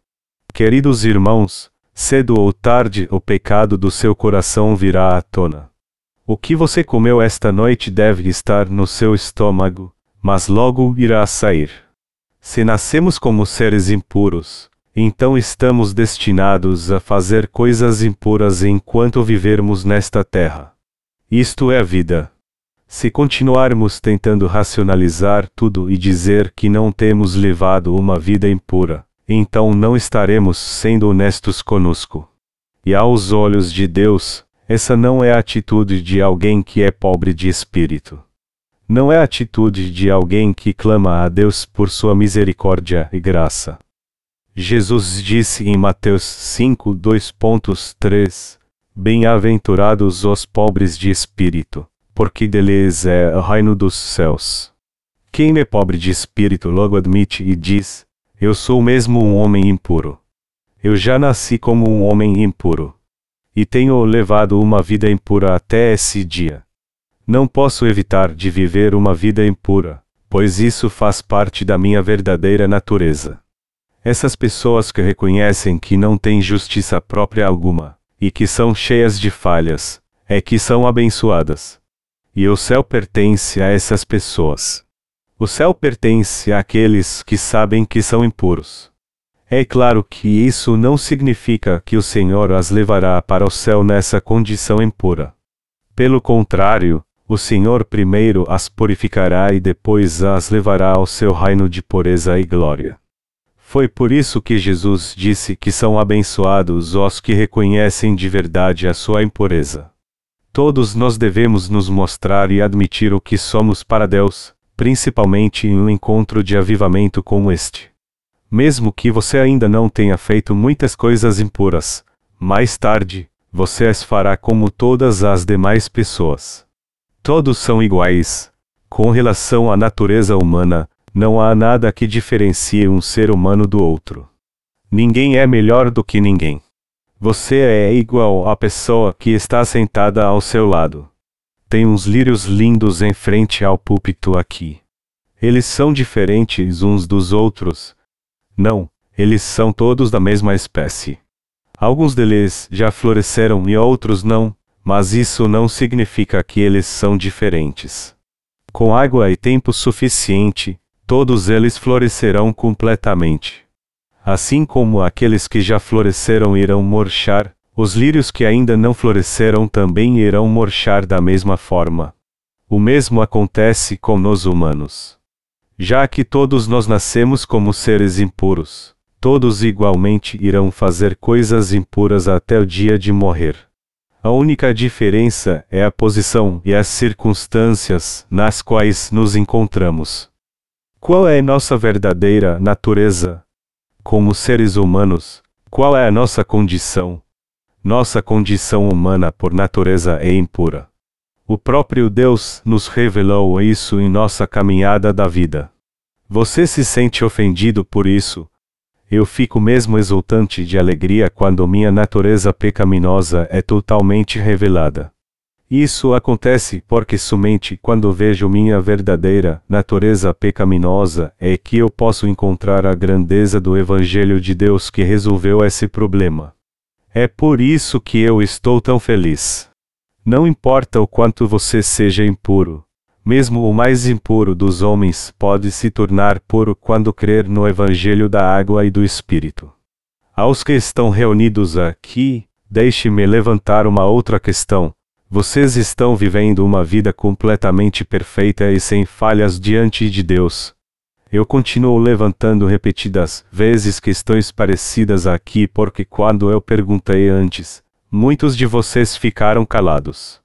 Queridos irmãos, cedo ou tarde o pecado do seu coração virá à tona. O que você comeu esta noite deve estar no seu estômago, mas logo irá sair. Se nascemos como seres impuros, então estamos destinados a fazer coisas impuras enquanto vivermos nesta terra. Isto é a vida. Se continuarmos tentando racionalizar tudo e dizer que não temos levado uma vida impura, então não estaremos sendo honestos conosco. E aos olhos de Deus, essa não é a atitude de alguém que é pobre de espírito. Não é a atitude de alguém que clama a Deus por sua misericórdia e graça. Jesus disse em Mateus 5, 2.3: Bem-aventurados os pobres de espírito, porque deles é o reino dos céus. Quem é pobre de espírito logo admite e diz: Eu sou mesmo um homem impuro. Eu já nasci como um homem impuro. E tenho levado uma vida impura até esse dia. Não posso evitar de viver uma vida impura, pois isso faz parte da minha verdadeira natureza. Essas pessoas que reconhecem que não têm justiça própria alguma, e que são cheias de falhas, é que são abençoadas. E o céu pertence a essas pessoas. O céu pertence àqueles que sabem que são impuros. É claro que isso não significa que o Senhor as levará para o céu nessa condição impura. Pelo contrário, o Senhor primeiro as purificará e depois as levará ao seu reino de pureza e glória. Foi por isso que Jesus disse que são abençoados os que reconhecem de verdade a sua impureza. Todos nós devemos nos mostrar e admitir o que somos para Deus, principalmente em um encontro de avivamento como este. Mesmo que você ainda não tenha feito muitas coisas impuras, mais tarde, você as fará como todas as demais pessoas. Todos são iguais. Com relação à natureza humana, não há nada que diferencie um ser humano do outro. Ninguém é melhor do que ninguém. Você é igual à pessoa que está sentada ao seu lado. Tem uns lírios lindos em frente ao púlpito aqui. Eles são diferentes uns dos outros. Não, eles são todos da mesma espécie. Alguns deles já floresceram e outros não, mas isso não significa que eles são diferentes. Com água e tempo suficiente, todos eles florescerão completamente. Assim como aqueles que já floresceram irão murchar, os lírios que ainda não floresceram também irão murchar da mesma forma. O mesmo acontece com nós humanos. Já que todos nós nascemos como seres impuros, todos igualmente irão fazer coisas impuras até o dia de morrer. A única diferença é a posição e as circunstâncias nas quais nos encontramos. Qual é nossa verdadeira natureza? Como seres humanos, qual é a nossa condição? Nossa condição humana por natureza é impura. O próprio Deus nos revelou isso em nossa caminhada da vida. Você se sente ofendido por isso, eu fico mesmo exultante de alegria quando minha natureza pecaminosa é totalmente revelada. Isso acontece porque somente quando vejo minha verdadeira natureza pecaminosa é que eu posso encontrar a grandeza do Evangelho de Deus que resolveu esse problema. É por isso que eu estou tão feliz. Não importa o quanto você seja impuro, mesmo o mais impuro dos homens pode se tornar puro quando crer no Evangelho da água e do Espírito. Aos que estão reunidos aqui, deixe-me levantar uma outra questão. Vocês estão vivendo uma vida completamente perfeita e sem falhas diante de Deus. Eu continuo levantando repetidas vezes questões parecidas aqui porque quando eu perguntei antes, muitos de vocês ficaram calados.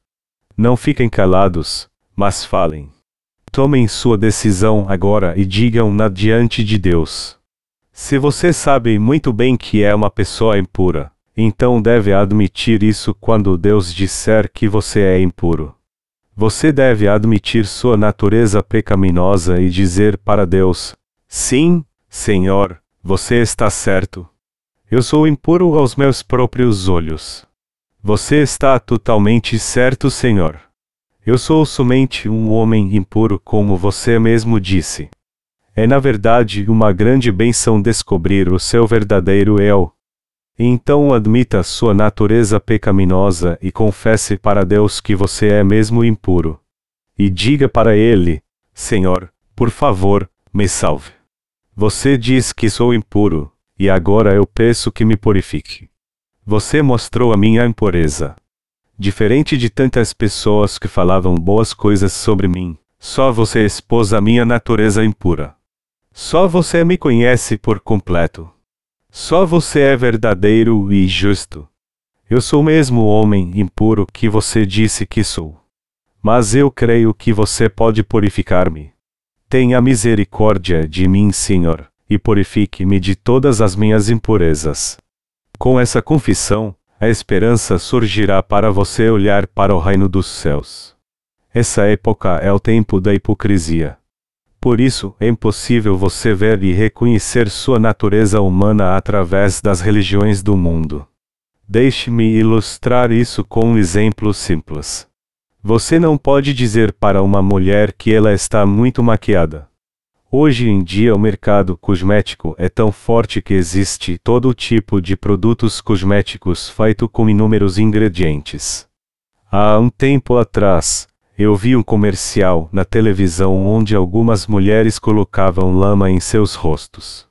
Não fiquem calados, mas falem. Tomem sua decisão agora e digam-na diante de Deus. Se você sabe muito bem que é uma pessoa impura, então deve admitir isso quando Deus disser que você é impuro. Você deve admitir sua natureza pecaminosa e dizer para Deus: Sim, Senhor, você está certo. Eu sou impuro aos meus próprios olhos. Você está totalmente certo, Senhor. Eu sou somente um homem impuro, como você mesmo disse. É na verdade uma grande benção descobrir o seu verdadeiro eu. Então admita sua natureza pecaminosa e confesse para Deus que você é mesmo impuro. E diga para Ele: Senhor, por favor, me salve. Você diz que sou impuro, e agora eu peço que me purifique. Você mostrou a minha impureza. Diferente de tantas pessoas que falavam boas coisas sobre mim, só você expôs a minha natureza impura. Só você me conhece por completo. Só você é verdadeiro e justo. Eu sou mesmo o homem impuro que você disse que sou. Mas eu creio que você pode purificar-me. Tenha misericórdia de mim, Senhor, e purifique-me de todas as minhas impurezas. Com essa confissão, a esperança surgirá para você olhar para o reino dos céus. Essa época é o tempo da hipocrisia. Por isso, é impossível você ver e reconhecer sua natureza humana através das religiões do mundo. Deixe-me ilustrar isso com um exemplo simples. Você não pode dizer para uma mulher que ela está muito maquiada. Hoje em dia o mercado cosmético é tão forte que existe todo tipo de produtos cosméticos feito com inúmeros ingredientes. Há um tempo atrás, eu vi um comercial na televisão onde algumas mulheres colocavam lama em seus rostos.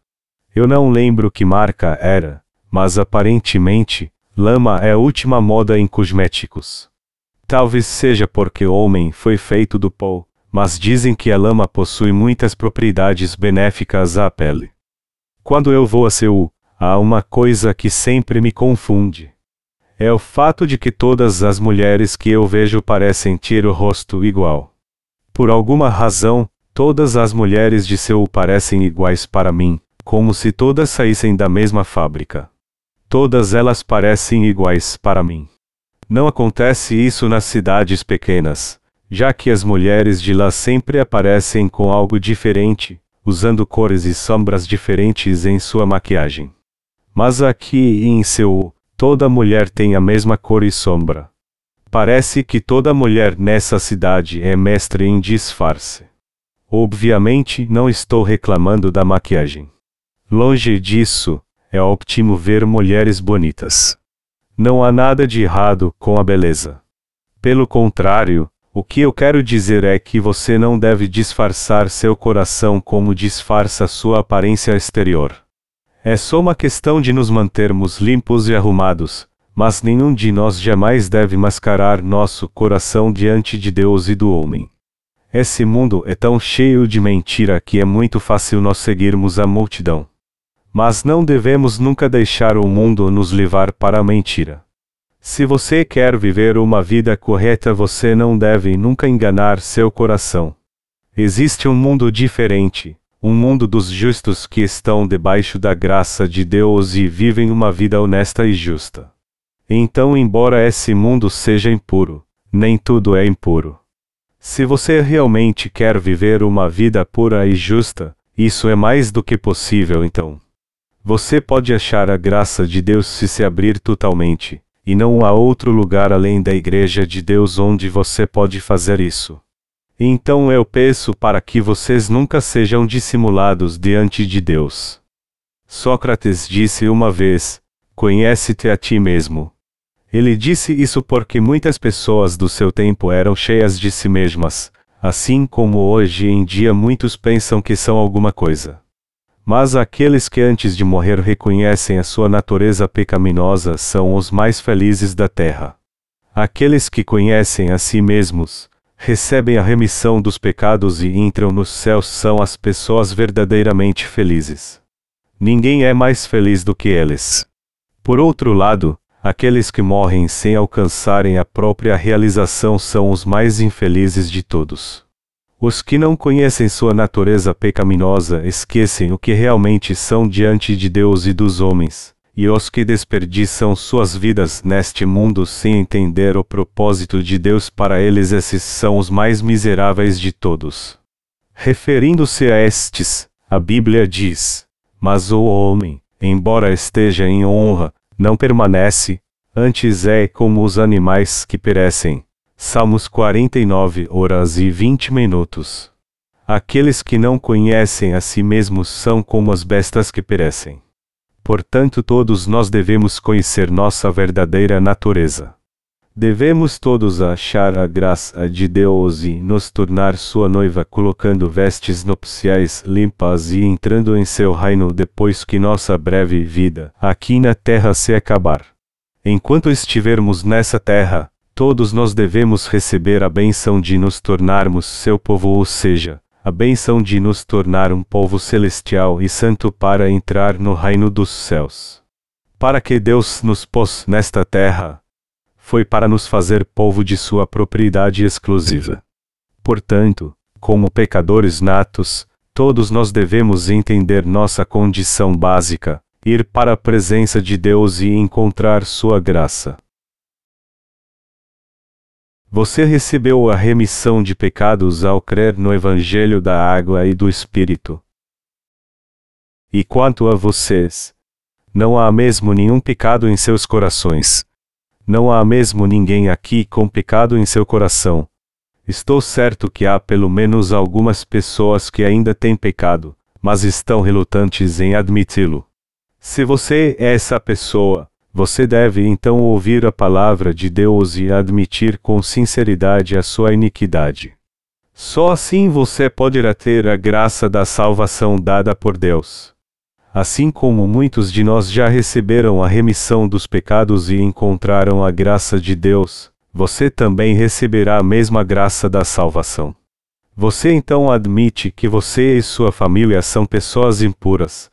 Eu não lembro que marca era, mas aparentemente, lama é a última moda em cosméticos. Talvez seja porque o homem foi feito do pó, mas dizem que a lama possui muitas propriedades benéficas à pele. Quando eu vou a Seul, há uma coisa que sempre me confunde. É o fato de que todas as mulheres que eu vejo parecem ter o rosto igual. Por alguma razão, todas as mulheres de Seul parecem iguais para mim, como se todas saíssem da mesma fábrica. Todas elas parecem iguais para mim. Não acontece isso nas cidades pequenas, já que as mulheres de lá sempre aparecem com algo diferente, usando cores e sombras diferentes em sua maquiagem. Mas aqui em Seul, toda mulher tem a mesma cor e sombra. Parece que toda mulher nessa cidade é mestre em disfarce. Obviamente não estou reclamando da maquiagem. Longe disso, é ótimo ver mulheres bonitas. Não há nada de errado com a beleza. Pelo contrário, o que eu quero dizer é que você não deve disfarçar seu coração como disfarça sua aparência exterior. É só uma questão de nos mantermos limpos e arrumados, mas nenhum de nós jamais deve mascarar nosso coração diante de Deus e do homem. Esse mundo é tão cheio de mentira que é muito fácil nós seguirmos a multidão. Mas não devemos nunca deixar o mundo nos levar para a mentira. Se você quer viver uma vida correta, você não deve nunca enganar seu coração. Existe um mundo diferente, um mundo dos justos que estão debaixo da graça de Deus e vivem uma vida honesta e justa. Então, embora esse mundo seja impuro, nem tudo é impuro. Se você realmente quer viver uma vida pura e justa, isso é mais do que possível então. Você pode achar a graça de Deus se se abrir totalmente, e não há outro lugar além da Igreja de Deus onde você pode fazer isso. Então eu peço para que vocês nunca sejam dissimulados diante de Deus. Sócrates disse uma vez: Conhece-te a ti mesmo. Ele disse isso porque muitas pessoas do seu tempo eram cheias de si mesmas, assim como hoje em dia muitos pensam que são alguma coisa. Mas aqueles que antes de morrer reconhecem a sua natureza pecaminosa são os mais felizes da terra. Aqueles que conhecem a si mesmos, recebem a remissão dos pecados e entram nos céus são as pessoas verdadeiramente felizes. Ninguém é mais feliz do que eles. Por outro lado, aqueles que morrem sem alcançarem a própria realização são os mais infelizes de todos. Os que não conhecem sua natureza pecaminosa esquecem o que realmente são diante de Deus e dos homens, e os que desperdiçam suas vidas neste mundo sem entender o propósito de Deus para eles, esses são os mais miseráveis de todos. Referindo-se a estes, a Bíblia diz: Mas o homem, embora esteja em honra, não permanece, antes é como os animais que perecem Salmos 49 horas e 20 minutos. Aqueles que não conhecem a si mesmos são como as bestas que perecem. Portanto, todos nós devemos conhecer nossa verdadeira natureza. Devemos todos achar a graça de Deus e nos tornar sua noiva colocando vestes nupciais limpas e entrando em seu reino depois que nossa breve vida aqui na terra se acabar. Enquanto estivermos nessa terra, todos nós devemos receber a benção de nos tornarmos seu povo, ou seja, a benção de nos tornar um povo celestial e santo para entrar no reino dos céus. Para que Deus nos pôs nesta terra, foi para nos fazer povo de sua propriedade exclusiva. Portanto, como pecadores natos, todos nós devemos entender nossa condição básica, ir para a presença de Deus e encontrar sua graça. Você recebeu a remissão de pecados ao crer no Evangelho da Água e do Espírito. E quanto a vocês, não há mesmo nenhum pecado em seus corações. Não há mesmo ninguém aqui com pecado em seu coração. Estou certo que há pelo menos algumas pessoas que ainda têm pecado, mas estão relutantes em admiti-lo. Se você é essa pessoa, você deve então ouvir a palavra de Deus e admitir com sinceridade a sua iniquidade. Só assim você poderá ter a graça da salvação dada por Deus. Assim como muitos de nós já receberam a remissão dos pecados e encontraram a graça de Deus, você também receberá a mesma graça da salvação. Você então admite que você e sua família são pessoas impuras.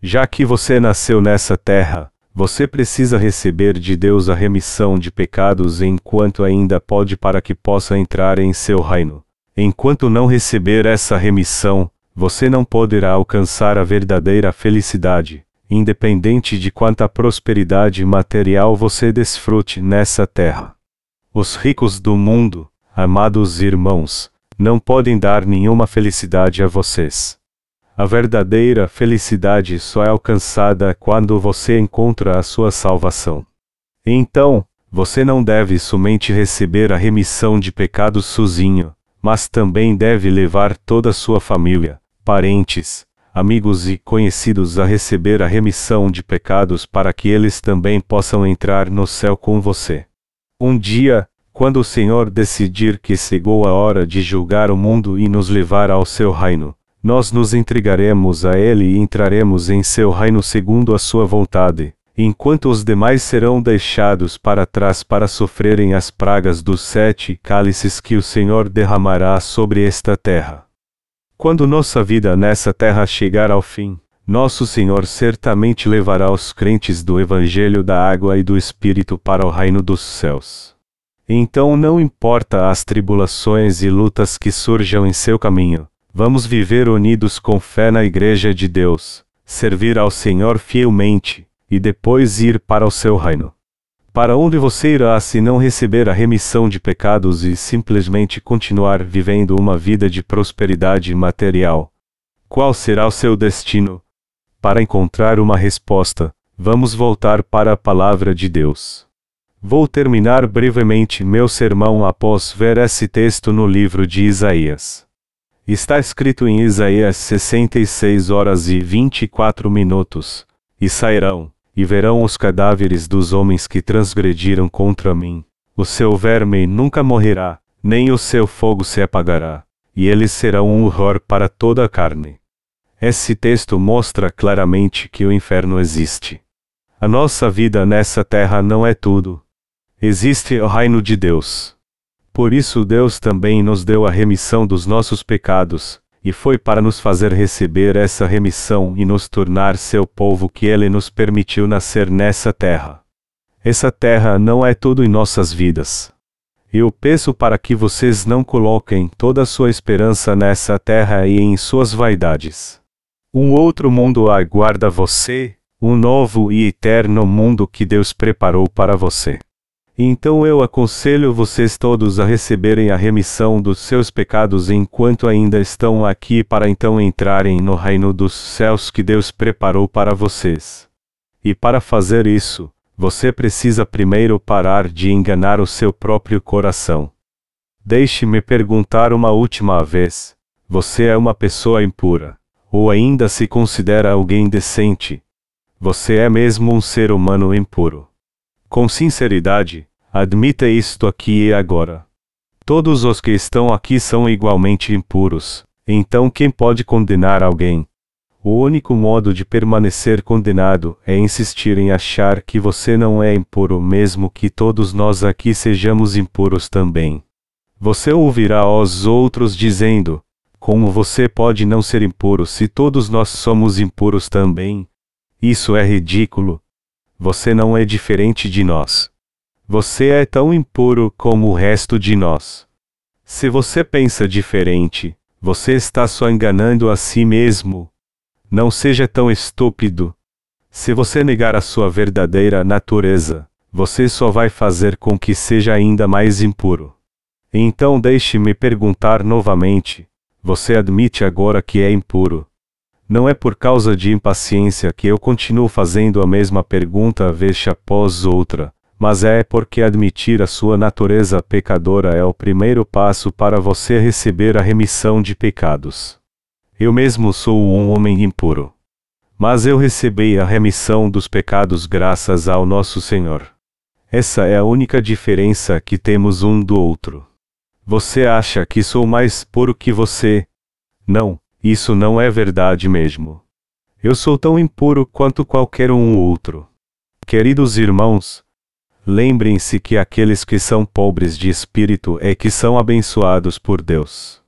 Já que você nasceu nessa terra, você precisa receber de Deus a remissão de pecados enquanto ainda pode para que possa entrar em seu reino. Enquanto não receber essa remissão, você não poderá alcançar a verdadeira felicidade, independente de quanta prosperidade material você desfrute nessa terra. Os ricos do mundo, amados irmãos, não podem dar nenhuma felicidade a vocês. A verdadeira felicidade só é alcançada quando você encontra a sua salvação. Então, você não deve somente receber a remissão de pecados sozinho, mas também deve levar toda a sua família, parentes, amigos e conhecidos a receber a remissão de pecados para que eles também possam entrar no céu com você. Um dia, quando o Senhor decidir que chegou a hora de julgar o mundo e nos levar ao seu reino, nós nos entregaremos a Ele e entraremos em seu reino segundo a sua vontade, enquanto os demais serão deixados para trás para sofrerem as pragas dos sete cálices que o Senhor derramará sobre esta terra. Quando nossa vida nessa terra chegar ao fim, nosso Senhor certamente levará os crentes do Evangelho da Água e do Espírito para o reino dos céus. Então não importa as tribulações e lutas que surjam em seu caminho, Vamos viver unidos com fé na Igreja de Deus, servir ao Senhor fielmente, e depois ir para o seu reino. Para onde você irá se não receber a remissão de pecados e simplesmente continuar vivendo uma vida de prosperidade material? Qual será o seu destino? Para encontrar uma resposta, vamos voltar para a palavra de Deus. Vou terminar brevemente meu sermão após ver esse texto no livro de Isaías. Está escrito em Isaías 66 horas e 24 minutos. E sairão, e verão os cadáveres dos homens que transgrediram contra mim. O seu verme nunca morrerá, nem o seu fogo se apagará, e eles serão um horror para toda a carne. Esse texto mostra claramente que o inferno existe. A nossa vida nessa terra não é tudo. Existe o reino de Deus. Por isso Deus também nos deu a remissão dos nossos pecados, e foi para nos fazer receber essa remissão e nos tornar seu povo que Ele nos permitiu nascer nessa terra. Essa terra não é tudo em nossas vidas. Eu peço para que vocês não coloquem toda a sua esperança nessa terra e em suas vaidades. Um outro mundo aguarda você, um novo e eterno mundo que Deus preparou para você. Então eu aconselho vocês todos a receberem a remissão dos seus pecados enquanto ainda estão aqui para então entrarem no reino dos céus que Deus preparou para vocês. E para fazer isso, você precisa primeiro parar de enganar o seu próprio coração. Deixe-me perguntar uma última vez: você é uma pessoa impura? Ou ainda se considera alguém decente? Você é mesmo um ser humano impuro. Com sinceridade, admita isto aqui e agora. Todos os que estão aqui são igualmente impuros, então quem pode condenar alguém? O único modo de permanecer condenado é insistir em achar que você não é impuro, mesmo que todos nós aqui sejamos impuros também. Você ouvirá os outros dizendo: Como você pode não ser impuro se todos nós somos impuros também? Isso é ridículo. Você não é diferente de nós. Você é tão impuro como o resto de nós. Se você pensa diferente, você está só enganando a si mesmo. Não seja tão estúpido. Se você negar a sua verdadeira natureza, você só vai fazer com que seja ainda mais impuro. Então deixe-me perguntar novamente: você admite agora que é impuro? Não é por causa de impaciência que eu continuo fazendo a mesma pergunta vez após outra, mas é porque admitir a sua natureza pecadora é o primeiro passo para você receber a remissão de pecados. Eu mesmo sou um homem impuro. Mas eu recebi a remissão dos pecados graças ao nosso Senhor. Essa é a única diferença que temos um do outro. Você acha que sou mais puro que você? Não, isso não é verdade mesmo. Eu sou tão impuro quanto qualquer um outro. Queridos irmãos, lembrem-se que aqueles que são pobres de espírito é que são abençoados por Deus.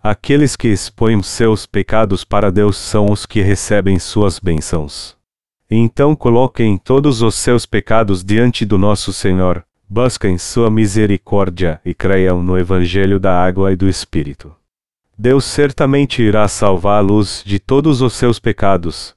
Aqueles que expõem seus pecados para Deus são os que recebem suas bênçãos. Então coloquem todos os seus pecados diante do nosso Senhor, busquem sua misericórdia e creiam no Evangelho da água e do Espírito. Deus certamente irá salvá-los de todos os seus pecados,